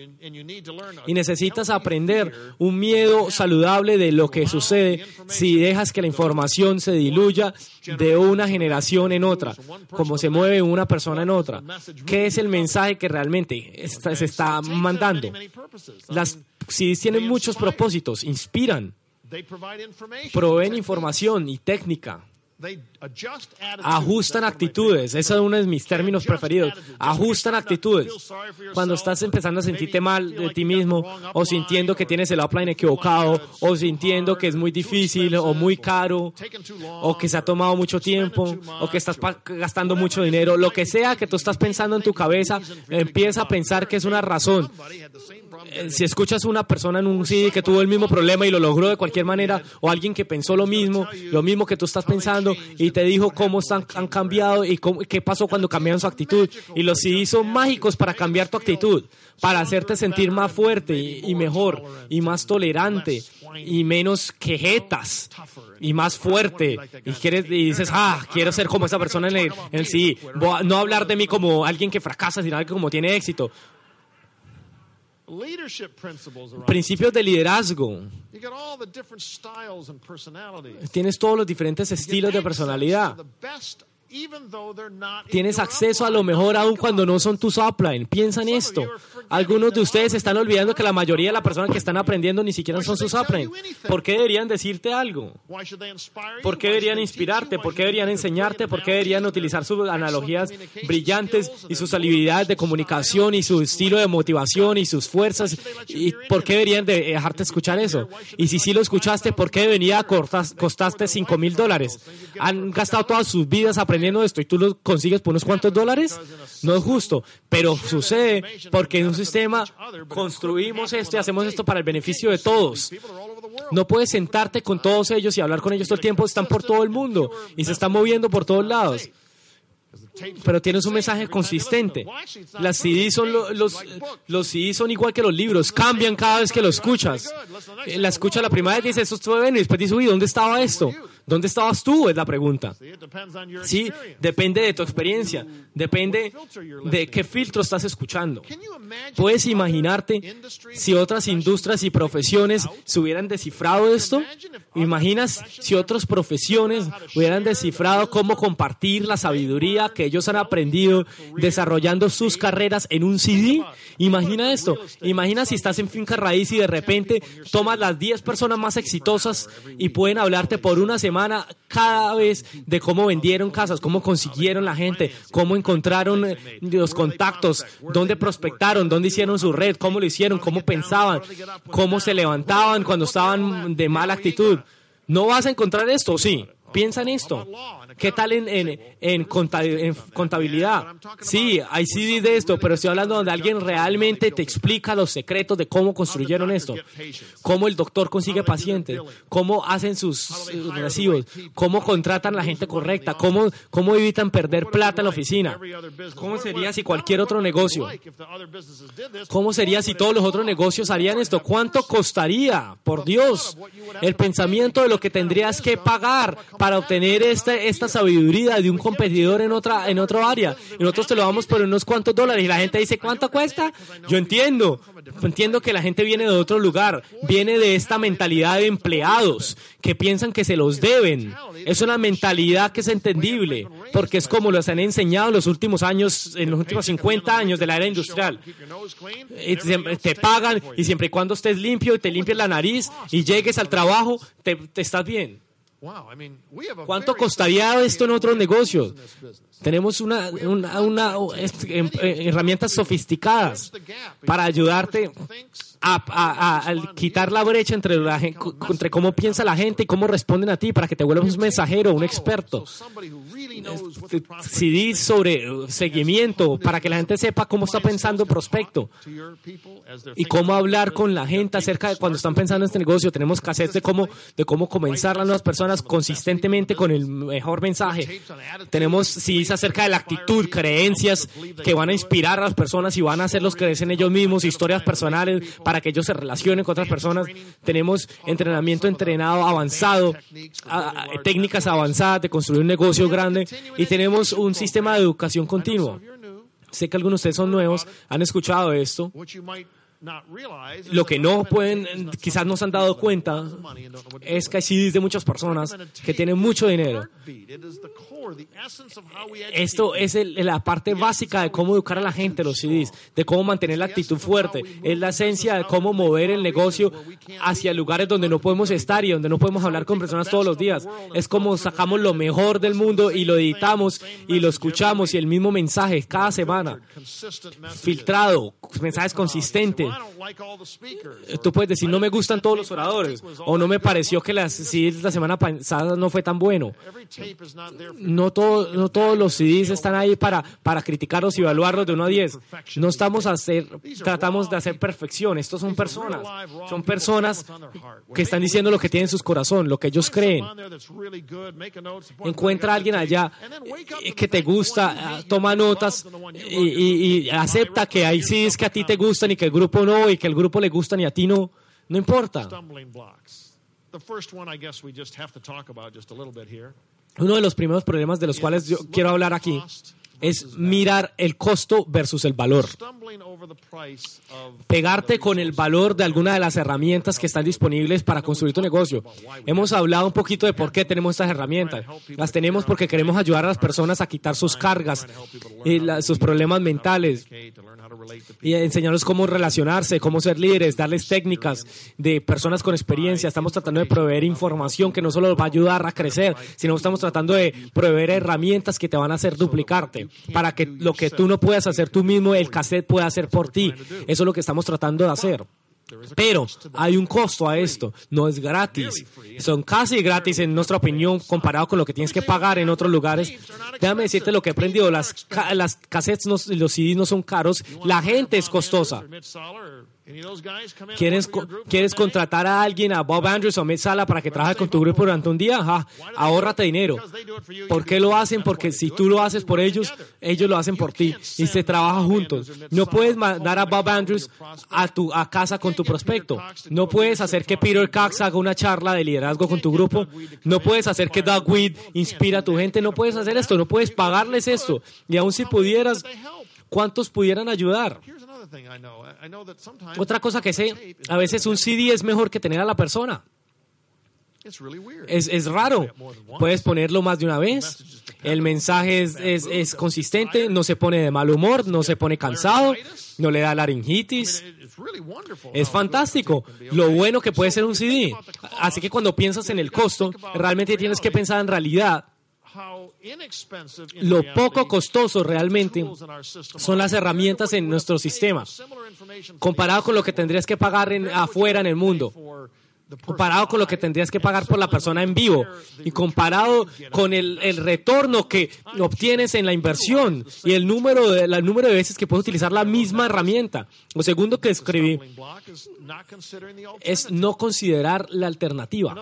Y necesitas aprender un miedo saludable de lo que sucede si dejas que la información se diluya de una generación en otra, como se mueve una persona en otra. ¿Qué es el mensaje que realmente se está mandando? Las CDs tienen muchos propósitos, inspiran, proveen información y técnica Ajustan actitudes, ese es uno de mis términos preferidos. Ajustan actitudes. Cuando estás empezando a sentirte mal de ti mismo, o sintiendo que tienes el upline equivocado, o sintiendo que es muy difícil, o muy caro, o que se ha tomado mucho tiempo, o que estás gastando mucho dinero, lo que sea que tú estás pensando en tu cabeza, empieza a pensar que es una razón. Eh, si escuchas a una persona en un CD que tuvo el mismo problema y lo logró de cualquier manera, o alguien que pensó lo mismo, lo mismo que tú estás pensando, y te dijo cómo están, han cambiado y qué pasó cuando cambiaron su actitud. Y los CDs son mágicos para cambiar tu actitud, para hacerte sentir más fuerte y, mejor, y más tolerante, y menos quejetas, y más fuerte. Y, quieres, y dices, ah, quiero ser como esa persona en el, en el CD. no hablar de mí como alguien que fracasa, sino alguien como tiene éxito. Principios de liderazgo. Tienes todos los diferentes estilos de personalidad. Tienes acceso a lo mejor aún cuando no son tus upline. Piensa en esto. Algunos de ustedes están olvidando que la mayoría de las personas que están aprendiendo ni siquiera son sus upline. ¿Por qué deberían decirte algo? ¿Por qué deberían inspirarte? ¿Por qué deberían enseñarte? ¿Por qué deberían utilizar sus analogías brillantes y sus habilidades de comunicación y su estilo de motivación y sus fuerzas? ¿Y por qué deberían dejarte escuchar eso? Y si sí lo escuchaste, ¿por qué venía costaste 5 mil dólares? Han gastado todas sus vidas aprendiendo esto y tú lo consigues por unos cuantos dólares, no es justo. Pero sucede porque en un sistema construimos esto y hacemos esto para el beneficio de todos. No puedes sentarte con todos ellos y hablar con ellos todo el tiempo, están por todo el mundo y se están moviendo por todos lados pero tienes un mensaje consistente. Las CDs son los, los CDs son igual que los libros, cambian cada vez que lo escuchas. Eh, la escucha la primera vez dice, esto estuvo bien, y después dice, uy, ¿dónde estaba esto? ¿Dónde estabas tú? Es la pregunta. Sí, depende de tu experiencia, depende de qué filtro estás escuchando. ¿Puedes imaginarte si otras industrias y profesiones se hubieran descifrado esto? ¿Imaginas si otras profesiones hubieran descifrado cómo compartir la sabiduría que ellos han aprendido desarrollando sus carreras en un CD? Imagina esto. Imagina si estás en finca raíz y de repente tomas las 10 personas más exitosas y pueden hablarte por una semana cada vez de cómo vendieron casas, cómo consiguieron la gente, cómo encontraron eh, los contactos, dónde prospectaron, dónde hicieron su red, cómo lo hicieron, cómo pensaban, cómo se levantaban cuando estaban de mala actitud. ¿No vas a encontrar esto? Sí. Piensa en esto. ¿Qué tal en, en, en, contabilidad? Sí, hay CDs de esto, pero estoy hablando donde alguien realmente te explica los secretos de cómo construyeron esto. Cómo el doctor consigue pacientes, cómo hacen sus recibos, cómo contratan a la gente correcta, cómo, cómo evitan perder plata en la oficina. ¿Cómo sería si cualquier otro negocio? ¿Cómo sería si todos los otros negocios harían esto? ¿Cuánto costaría? Por Dios, el pensamiento de lo que tendrías que pagar para obtener esta, esta sabiduría de un competidor en otra, en otro área. Y nosotros te lo damos por unos cuantos dólares. Y la gente dice, ¿cuánto cuesta? Yo entiendo. Entiendo que la gente viene de otro lugar. Viene de esta mentalidad de empleados que piensan que se los deben. Es una mentalidad que es entendible. Porque es como los han enseñado en los últimos años, en los últimos 50 años de la era industrial. Te pagan y siempre y cuando estés limpio y te limpies la nariz y llegues al trabajo, te, te estás bien. ¿Cuánto costaría esto en otros negocios? Tenemos una, una, una, em, eh, herramientas sofisticadas para ayudarte a, quitar la brecha entre, la, entre cómo piensa la gente y cómo responden a ti para que te vuelvas un mensajero, un experto. CD sobre uh, seguimiento para que la gente sepa cómo está pensando el prospecto y cómo hablar con la gente acerca de cuando están pensando en este negocio. Tenemos cassettes de cómo, de cómo comenzar las nuevas personas consistentemente con el mejor mensaje. Tenemos CDs acerca de la actitud, creencias que van a inspirar a las personas y van a hacerlos creer en ellos mismos, historias personales para que ellos se relacionen con otras personas. Tenemos entrenamiento entrenado avanzado, técnicas avanzadas de construir un negocio grande y tenemos un sistema de educación continua. Sé que algunos de ustedes son nuevos, han escuchado esto. Lo que no pueden, quizás no se han dado cuenta, es que hay CDs de muchas personas que tienen mucho dinero. Esto es la parte básica de cómo educar a la gente, los CDs, de cómo mantener la actitud fuerte. Es la esencia de cómo mover el negocio hacia lugares donde no podemos estar y donde no podemos hablar con personas todos los días. Es como sacamos lo mejor del mundo y lo editamos y lo escuchamos y el mismo mensaje cada semana, filtrado, mensajes consistentes Tú puedes decir, no me gustan todos los oradores, o no me pareció que las CDs la semana pasada no fue tan bueno. No, todo, no todos los CDs están ahí para, para criticarlos y evaluarlos de 1 a 10. No estamos a hacer, tratamos de hacer perfección. Estos son personas. Son personas que están diciendo lo que tienen en sus corazón, lo que ellos creen. Encuentra a alguien allá que te gusta, toma notas y, y acepta que hay CDs que a ti te gustan y que el grupo no y que el grupo le gusta ni a ti no, no importa. Uno de los primeros problemas de los cuales yo quiero hablar aquí es mirar el costo versus el valor. Pegarte con el valor de alguna de las herramientas que están disponibles para construir tu negocio. Hemos hablado un poquito de por qué tenemos estas herramientas. Las tenemos porque queremos ayudar a las personas a quitar sus cargas y sus problemas mentales y enseñarles cómo relacionarse, cómo ser líderes, darles técnicas de personas con experiencia. Estamos tratando de proveer información que no solo va a ayudar a crecer, sino estamos tratando de proveer herramientas que te van a hacer duplicarte para que lo que tú no puedas hacer tú mismo, el cassette pueda hacer por ti. Eso es lo que estamos tratando de hacer. Pero hay un costo a esto, no es gratis. Son casi gratis en nuestra opinión comparado con lo que tienes que pagar en otros lugares. Déjame decirte lo que he aprendido, las, las cassettes, no, los CDs no son caros, la gente es costosa. ¿Quieres, ¿Quieres contratar a alguien, a Bob Andrews o Mitch Sala, para que trabaje con tu grupo durante un día? Ajá, ahórrate dinero. ¿Por qué lo hacen? Porque si tú lo haces por ellos, ellos lo hacen por ti y se trabaja juntos. No puedes mandar a Bob Andrews a tu a casa con tu prospecto. No puedes hacer que Peter Cox haga una charla de liderazgo con tu grupo. No puedes hacer que Doug Weed inspira a tu gente. No puedes hacer esto. No puedes pagarles esto. Y aun si pudieras, ¿cuántos pudieran ayudar? Otra cosa que sé, a veces un CD es mejor que tener a la persona. Es, es, raro. Puedes ponerlo más de una vez. El mensaje es, es, es, consistente, no se pone de mal humor, no se pone cansado, no le da laringitis. Es fantástico. Lo bueno que puede ser un CD. Así que cuando piensas en el costo, realmente tienes que pensar en realidad lo poco costoso realmente son las herramientas en nuestro sistema, comparado con lo que tendrías que pagar en, afuera en el mundo comparado con lo que tendrías que pagar por la persona en vivo y comparado con el, el retorno que obtienes en la inversión y el número, de, el número de veces que puedes utilizar la misma herramienta. Lo segundo que escribí es no considerar la alternativa.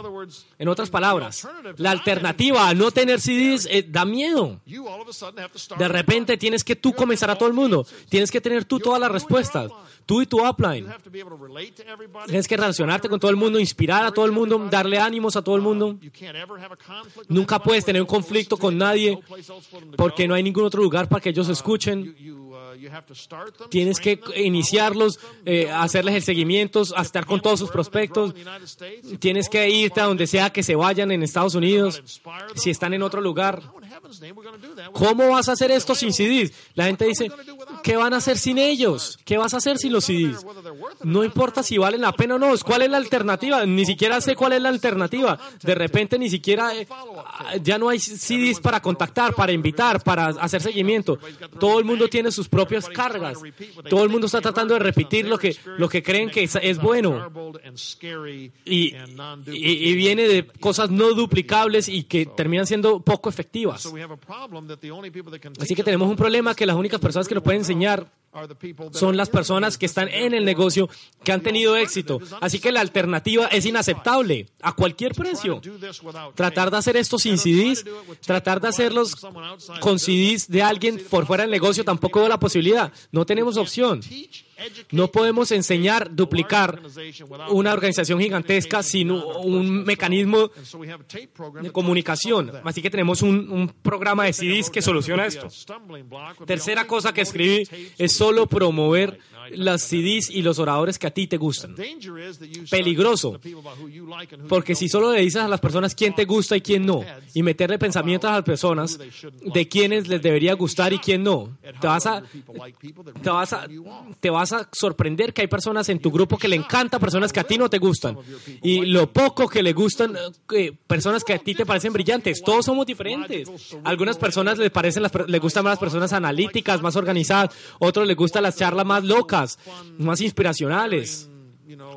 En otras palabras, la alternativa a no tener CDs eh, da miedo. De repente tienes que tú comenzar a todo el mundo. Tienes que tener tú todas las respuestas. Tú y tu upline. Tienes que relacionarte con todo el mundo, inspirar a todo el mundo, darle ánimos a todo el mundo. Nunca puedes tener un conflicto con nadie porque no hay ningún otro lugar para que ellos escuchen. Tienes que iniciarlos, eh, hacerles el seguimiento, estar con todos sus prospectos. Tienes que irte a donde sea que se vayan en Estados Unidos, si están en otro lugar. ¿Cómo vas a hacer esto sin CDs? La gente dice, ¿qué van a hacer sin ellos? ¿Qué vas a hacer sin los CDs? No importa si valen la pena o no, ¿cuál es la alternativa? Ni siquiera sé cuál es la alternativa. De repente ni siquiera eh, ya no hay CDs para contactar, para invitar, para hacer seguimiento. Todo el mundo tiene sus propias cargas. Todo el mundo está tratando de repetir lo que, lo que creen que es, bueno. Y, y viene de cosas no duplicables y que terminan siendo poco efectivas. Así que tenemos un problema que las únicas personas que nos pueden enseñar son las personas que están en el negocio, que han tenido éxito. Así que la alternativa es inaceptable a cualquier precio. Tratar de hacer esto sin CDs, tratar de hacerlos con CDs de alguien por fuera del negocio, tampoco veo la posibilidad. No tenemos opción. No podemos enseñar, duplicar una organización gigantesca sin un mecanismo de comunicación. Así que tenemos un, programa de CDs que soluciona esto. Tercera cosa que escribí es solo promover las CDs y los oradores que a ti te gustan. Peligroso, porque si solo le dices a las personas quién te gusta y quién no, y meterle pensamientos a las personas de quiénes les debería gustar y quién no, te vas a, te vas a, te vas a sorprender que hay personas en tu grupo que le encanta personas que a ti no te gustan. Y lo poco que le gustan, eh, personas que a ti te parecen brillantes, todos somos diferentes. algunas personas les, parecen las, les gustan más las personas analíticas, más organizadas, otros les gustan las charlas más locas más inspiracionales.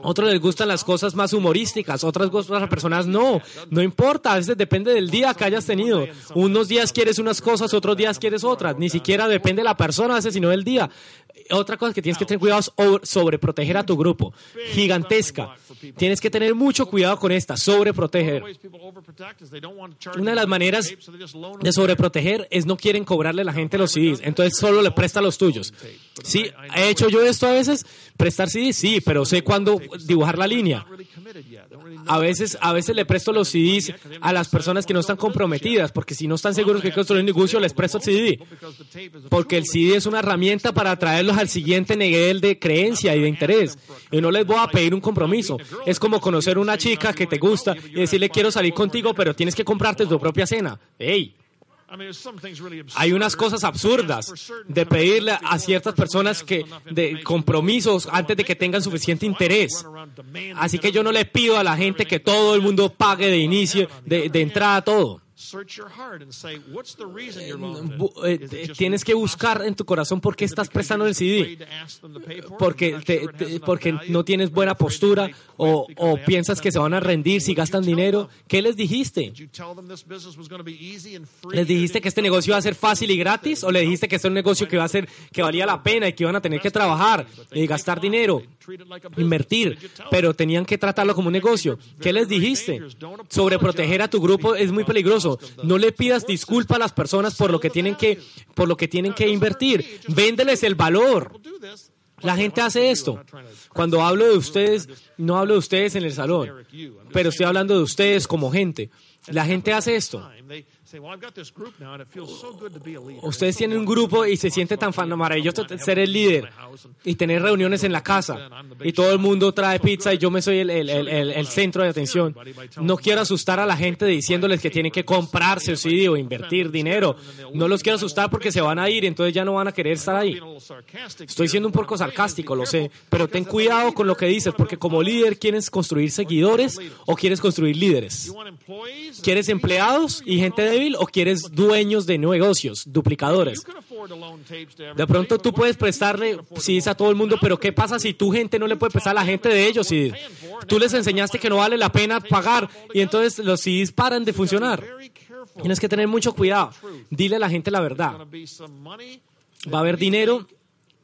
Otros les gustan las cosas más humorísticas, otras cosas personas no. No importa, a veces depende del día que hayas tenido. Unos días quieres unas cosas, otros días quieres otras. Ni siquiera depende de la persona a veces, sino del día. Otra cosa que tienes que tener cuidado es sobreproteger a tu grupo. Gigantesca. Tienes que tener mucho cuidado con esta, sobreproteger. Una de las maneras de sobreproteger es no quieren cobrarle a la gente los CDs, entonces solo le presta los tuyos. Sí, he hecho yo esto a veces, prestar CDs, sí, pero sé cuándo dibujar la línea. A veces, a veces le presto los CDs a las personas que no están comprometidas, porque si no están seguros que construir un negocio, les presto el CD. Porque el CD es una herramienta para traerlos al siguiente nivel de creencia y de interés. Y no les voy a pedir un compromiso. Es como conocer una chica que te gusta y decirle quiero salir contigo, pero tienes que comprarte tu propia cena. ¡Ey! Hay unas cosas absurdas de pedirle a ciertas personas que de compromisos antes de que tengan suficiente interés. Así que yo no le pido a la gente que todo el mundo pague de inicio, de, de entrada todo. Tienes que buscar en tu corazón por qué estás prestando el CD. Porque, porque no tienes buena postura o, o, piensas que se van a rendir si gastan dinero. ¿Qué les dijiste? ¿Les dijiste que este negocio iba a ser fácil y gratis? ¿O le dijiste que este es un negocio que va a ser que valía la pena y que iban a tener que trabajar y gastar dinero? invertir, pero tenían que tratarlo como un negocio. ¿Qué les dijiste? Sobre proteger a tu grupo es muy peligroso. No le pidas disculpa a las personas por lo que tienen que, por lo que tienen que invertir. Véndeles el valor. La gente hace esto. Cuando hablo de ustedes, no hablo de ustedes en el salón, pero estoy hablando de ustedes como gente. La gente hace esto. Ustedes tienen un grupo y se siente tan maravilloso ser el líder y tener reuniones en la casa y todo el mundo trae pizza y yo me soy el, el, el, centro de atención. No quiero asustar a la gente diciéndoles que tienen que comprarse sí, o invertir dinero. No los quiero asustar porque se van a ir y entonces ya no van a querer estar ahí. Estoy siendo un poco sarcástico, lo sé, pero ten cuidado con lo que dices porque como líder quieres construir seguidores o quieres construir líderes. ¿Quieres empleados y gente de o quieres dueños de negocios, duplicadores? De pronto tú puedes prestarle CDs a todo el mundo, pero ¿qué pasa si tu gente no le puede prestar a la gente de ellos? Si tú les enseñaste que no vale la pena pagar y entonces los CDs paran de funcionar. Tienes que tener mucho cuidado. Dile a la gente la verdad. Va a haber dinero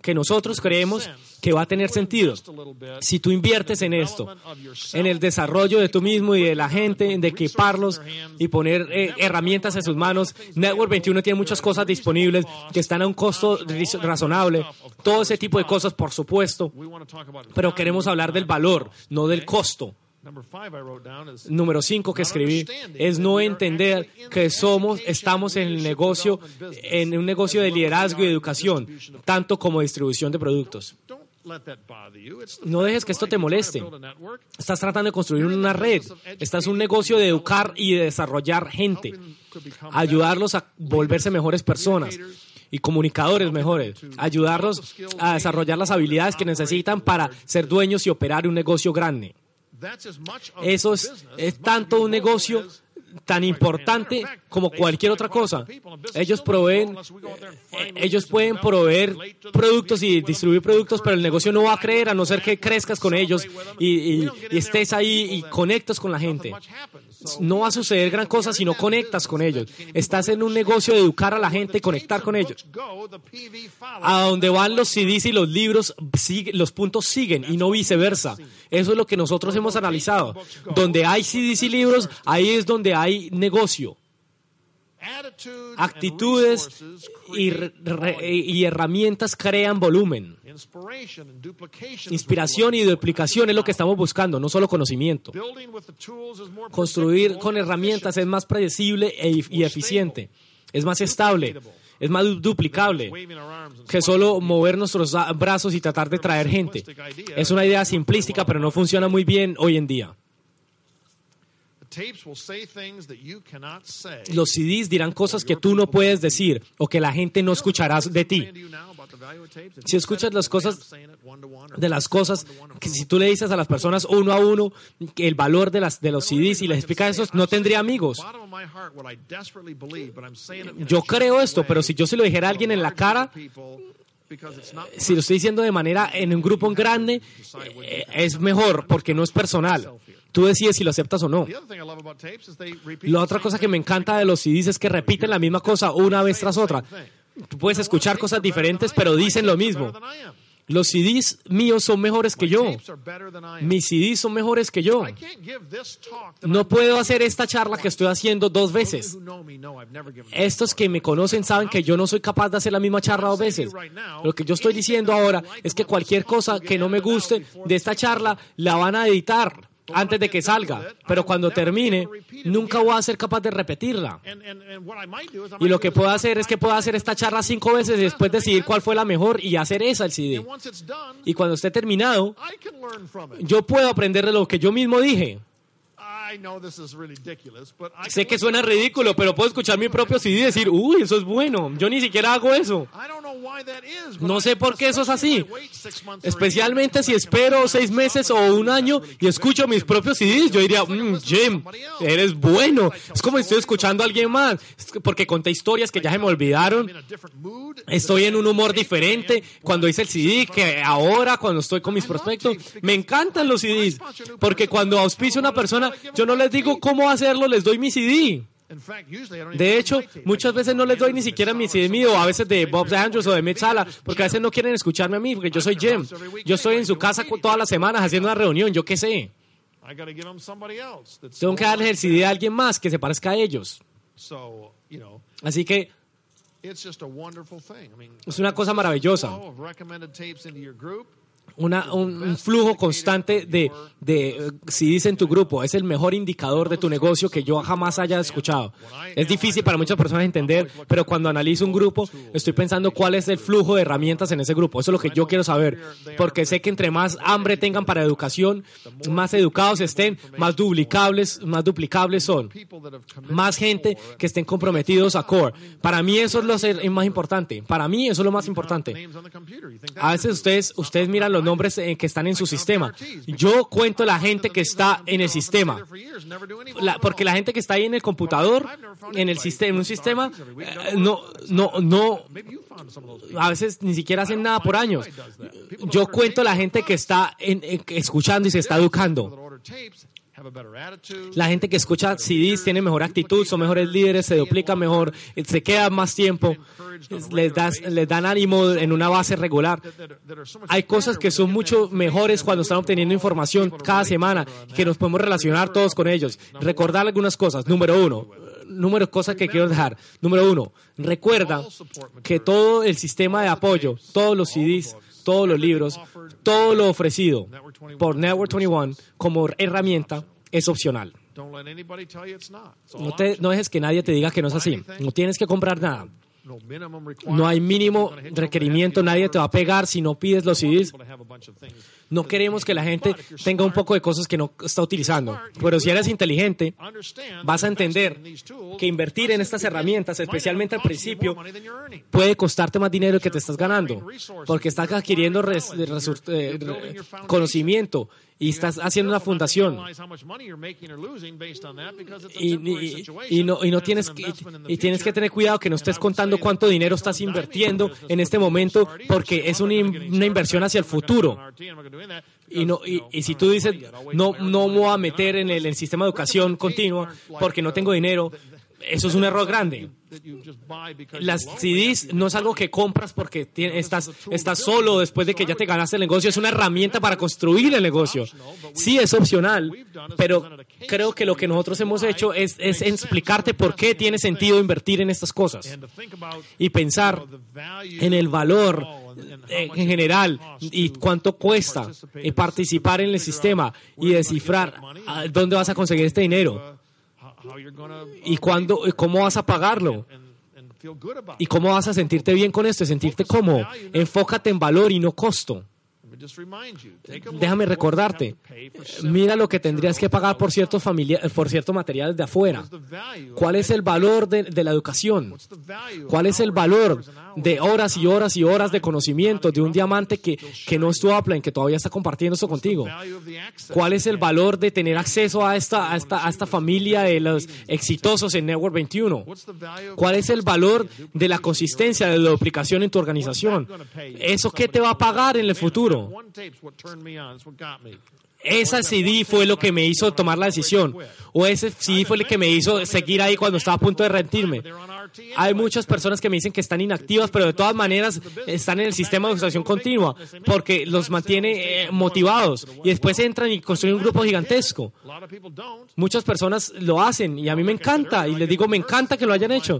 que nosotros creemos que va a tener sentido. Si tú inviertes en esto, en el desarrollo de tú mismo y de la gente, de equiparlos y poner eh, herramientas en sus manos, Network 21 tiene muchas cosas disponibles que están a un costo razonable. Todo ese tipo de cosas, por supuesto. Pero queremos hablar del valor, no del costo. Número cinco que escribí es no entender que somos, estamos en el negocio, en un negocio de liderazgo y educación, tanto como distribución de productos. No dejes que esto te moleste. Estás tratando de construir una red. Estás un negocio de educar y de desarrollar gente. Ayudarlos a volverse mejores personas y comunicadores mejores. Ayudarlos a desarrollar las habilidades que necesitan para ser dueños y operar un negocio grande. Eso es, tanto un negocio tan importante como cualquier otra cosa. Ellos proveen, eh, ellos pueden proveer productos y distribuir productos, pero el negocio no va a creer a no ser que crezcas con ellos y, estés ahí y conectas con la gente. No va a suceder gran cosa si no conectas con ellos. Estás en un negocio de educar a la gente y conectar con ellos. A donde van los CDs y los libros, los puntos siguen y no viceversa. Eso es lo que nosotros hemos analizado. Donde hay CDs y libros, ahí es donde hay negocio actitudes y, y, herramientas crean volumen. Inspiración y duplicación es lo que estamos buscando, no solo conocimiento. Construir con herramientas es más predecible e y eficiente, es más estable, es más duplicable que solo mover nuestros brazos y tratar de traer gente. Es una idea simplística, pero no funciona muy bien hoy en día. Los CDs dirán cosas que tú no puedes decir o que la gente no escuchará de ti. Si escuchas las cosas de las cosas, que si tú le dices a las personas uno a uno el valor de, las, de los CDs y les explicas eso, no tendría amigos. Yo creo esto, pero si yo se lo dijera a alguien en la cara, si lo estoy diciendo de manera en un grupo grande, eh, es mejor porque no es personal. Tú decides si lo aceptas o no. La otra cosa que me encanta de los CDs es que repiten la misma cosa una vez tras otra. Tú puedes escuchar cosas diferentes, pero dicen lo mismo. Los CDs míos son mejores que yo. Mis CDs son mejores que yo. No puedo hacer esta charla que estoy haciendo dos veces. Estos que me conocen saben que yo no soy capaz de hacer la misma charla dos veces. Lo que yo estoy diciendo ahora es que cualquier cosa que no me guste de esta charla la van a editar antes de que salga, pero cuando termine, nunca voy a ser capaz de repetirla. Y lo que puedo hacer es que puedo hacer esta charla cinco veces y después decidir cuál fue la mejor y hacer esa el CD. Y cuando esté terminado, yo puedo aprender de lo que yo mismo dije. Sé que suena ridículo, pero puedo escuchar mi propio CD y decir, uy, eso es bueno. Yo ni siquiera hago eso. No sé por qué eso es así. Especialmente si espero seis meses o un año y escucho mis propios CDs, yo diría, mm, Jim, eres bueno. Es como si estoy escuchando a alguien más, porque conté historias que ya se me olvidaron. Estoy en un humor diferente cuando hice el CD que ahora cuando estoy con mis prospectos. Me encantan los CDs, porque cuando auspicio a una persona, yo no les digo cómo hacerlo, les doy mi CD. De hecho, muchas veces no les doy ni siquiera mi CD mío, a veces de Bob Andrews o de Mitch Sala, porque a veces no quieren escucharme a mí, porque yo soy Jim. Yo estoy en su casa todas las semanas haciendo una reunión, yo qué sé. Tengo que darles el CD a alguien más que se parezca a ellos. Así que es una cosa maravillosa un flujo constante de, de si dice en tu grupo, es el mejor indicador de tu negocio que yo jamás haya escuchado. Es difícil para muchas personas entender, pero cuando analizo un grupo, estoy pensando cuál es el flujo de herramientas en ese grupo. Eso es lo que yo quiero saber, porque sé que entre más hambre tengan para educación, más educados estén, más duplicables, más duplicables son. Más gente que estén comprometidos a core. Para mí eso es lo más importante. Para mí eso es lo más importante. A veces ustedes, ustedes miran los nombres eh, que están en su sistema. Yo cuento la gente que está en el sistema. porque la gente que está ahí en el computador, en el sistema, en un sistema, eh, no, no, no, a veces ni siquiera hacen nada por años. Yo cuento la gente que está escuchando y se está educando. La gente que escucha CDs tiene mejor actitud, son mejores líderes, se duplican mejor, se quedan más tiempo, les, les dan ánimo en una base regular. Hay cosas que son mucho mejores cuando están obteniendo información cada semana, que nos podemos relacionar todos con ellos. Recordar algunas cosas. Número uno, número cosas que quiero dejar. Número uno, recuerda que todo el sistema de apoyo, todos los CDs, todos los libros, todo lo ofrecido por Network 21 como herramienta es opcional. No, te, no dejes que nadie te diga que no es así. No tienes que comprar nada. No hay mínimo requerimiento, nadie te va a pegar si no pides los CDs. No queremos que la gente tenga un poco de cosas que no está utilizando. Pero si eres inteligente, vas a entender que invertir en estas herramientas, especialmente al principio, puede costarte más dinero que te estás ganando. Porque estás adquiriendo eh, conocimiento y estás haciendo una fundación y, no, y no tienes y tienes que tener cuidado que no estés contando cuánto dinero estás invirtiendo en este momento porque es una inversión hacia el futuro Y, no, y, y si tú dices, no, no me voy a meter en el, el sistema de educación continua porque no tengo dinero, eso es un error grande. Las CDs no es algo que compras porque estás, estás solo después de que ya te ganaste el negocio, es una herramienta para construir el negocio. Sí, es opcional, pero creo que lo que nosotros hemos hecho es, es explicarte por qué tiene sentido invertir en estas cosas y pensar en el valor en general y cuánto cuesta participar en el sistema y descifrar dónde vas a conseguir este dinero y cuándo, cómo vas a pagarlo. ¿Y cómo vas a sentirte bien con esto? Sentirte cómodo. Enfócate en valor y no costo. Déjame recordarte, mira lo que tendrías que pagar por ciertos, por ciertos materiales de afuera. ¿Cuál es el valor de, de, la educación? ¿Cuál es el valor de horas y horas y horas de conocimiento de un diamante que, que no es tu Apple, que todavía está compartiendo esto contigo? ¿Cuál es el valor de tener acceso a esta, a esta, a esta familia de los exitosos en Network 21? ¿Cuál es el valor de la consistencia de la duplicación en tu organización? ¿Eso qué te va a pagar en el futuro? Esa CD fue lo que me hizo tomar la decisión. O ese CD fue el que me hizo seguir ahí cuando estaba a punto de rendirme. Hay muchas personas que me dicen que están inactivas, pero de todas maneras están en el sistema de educación continua porque los mantiene eh, motivados y después entran y construyen un grupo gigantesco. Muchas personas lo hacen y a mí me encanta y les digo, me encanta que lo hayan hecho.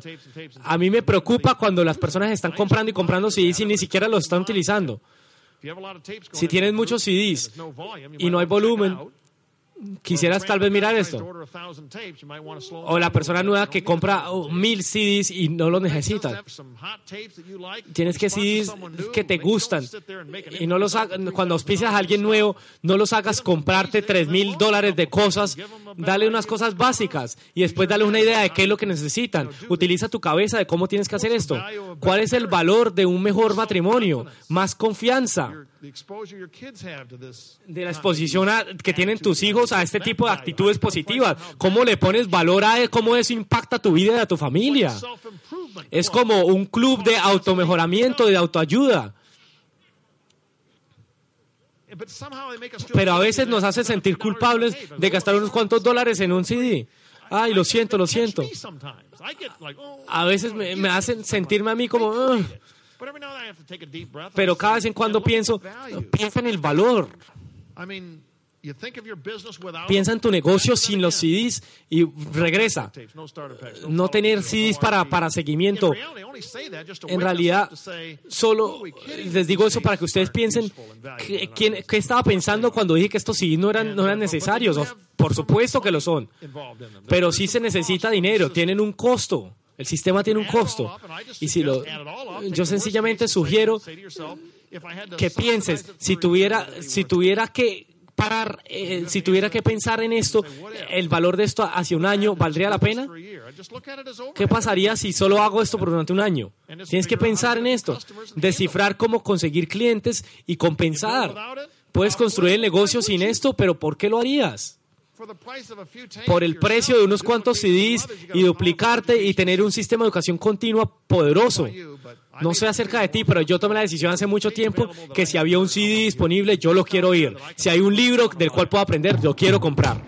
A mí me preocupa cuando las personas están comprando y comprando CDs y ni siquiera los están utilizando. Si tienes muchos CDs y no hay volumen, quisieras tal vez mirar esto. O la persona nueva que compra oh, mil CDs y no los necesita. Tienes que CDs que te gustan. Y no los cuando auspicias a alguien nuevo, no los hagas comprarte tres mil dólares de cosas. Dale unas cosas básicas y después dale una idea de qué es lo que necesitan. Utiliza tu cabeza de cómo tienes que hacer esto. ¿Cuál es el valor de un mejor matrimonio? Más confianza de la exposición que tienen tus hijos a este tipo de actitudes positivas. ¿Cómo le pones valor a cómo eso impacta tu vida y a tu familia? Es como un club de automejoramiento, de autoayuda. Pero a veces nos hace sentir culpables de gastar unos cuantos dólares en un CD. Ay, lo siento, lo siento. A veces me, hacen sentirme a mí como... Pero cada vez en cuando pienso, piensa en el valor. Piensa en tu negocio sin los CDs y regresa. No tener CDs para, para seguimiento. En realidad, solo les digo eso para que ustedes piensen qué, estaba pensando cuando dije que estos CDs no eran, no eran necesarios. Por supuesto que lo son. Pero sí se necesita dinero, tienen un costo. El sistema tiene un costo. Y si lo, yo sencillamente sugiero que pienses, si tuviera, si tuviera que parar, eh, si tuviera que pensar en esto, el valor de esto hacia un año, ¿valdría la pena? ¿Qué pasaría si solo hago esto por durante un año? Tienes que pensar en esto, descifrar cómo conseguir clientes y compensar. Puedes construir el negocio sin esto, pero ¿por qué lo harías? Por el precio de unos cuantos CDs y duplicarte y tener un sistema de educación continua poderoso. No sé acerca de ti, pero yo tomé la decisión hace mucho tiempo que si había un CD disponible, yo lo quiero oír. Si hay un libro del cual puedo aprender, lo quiero comprar.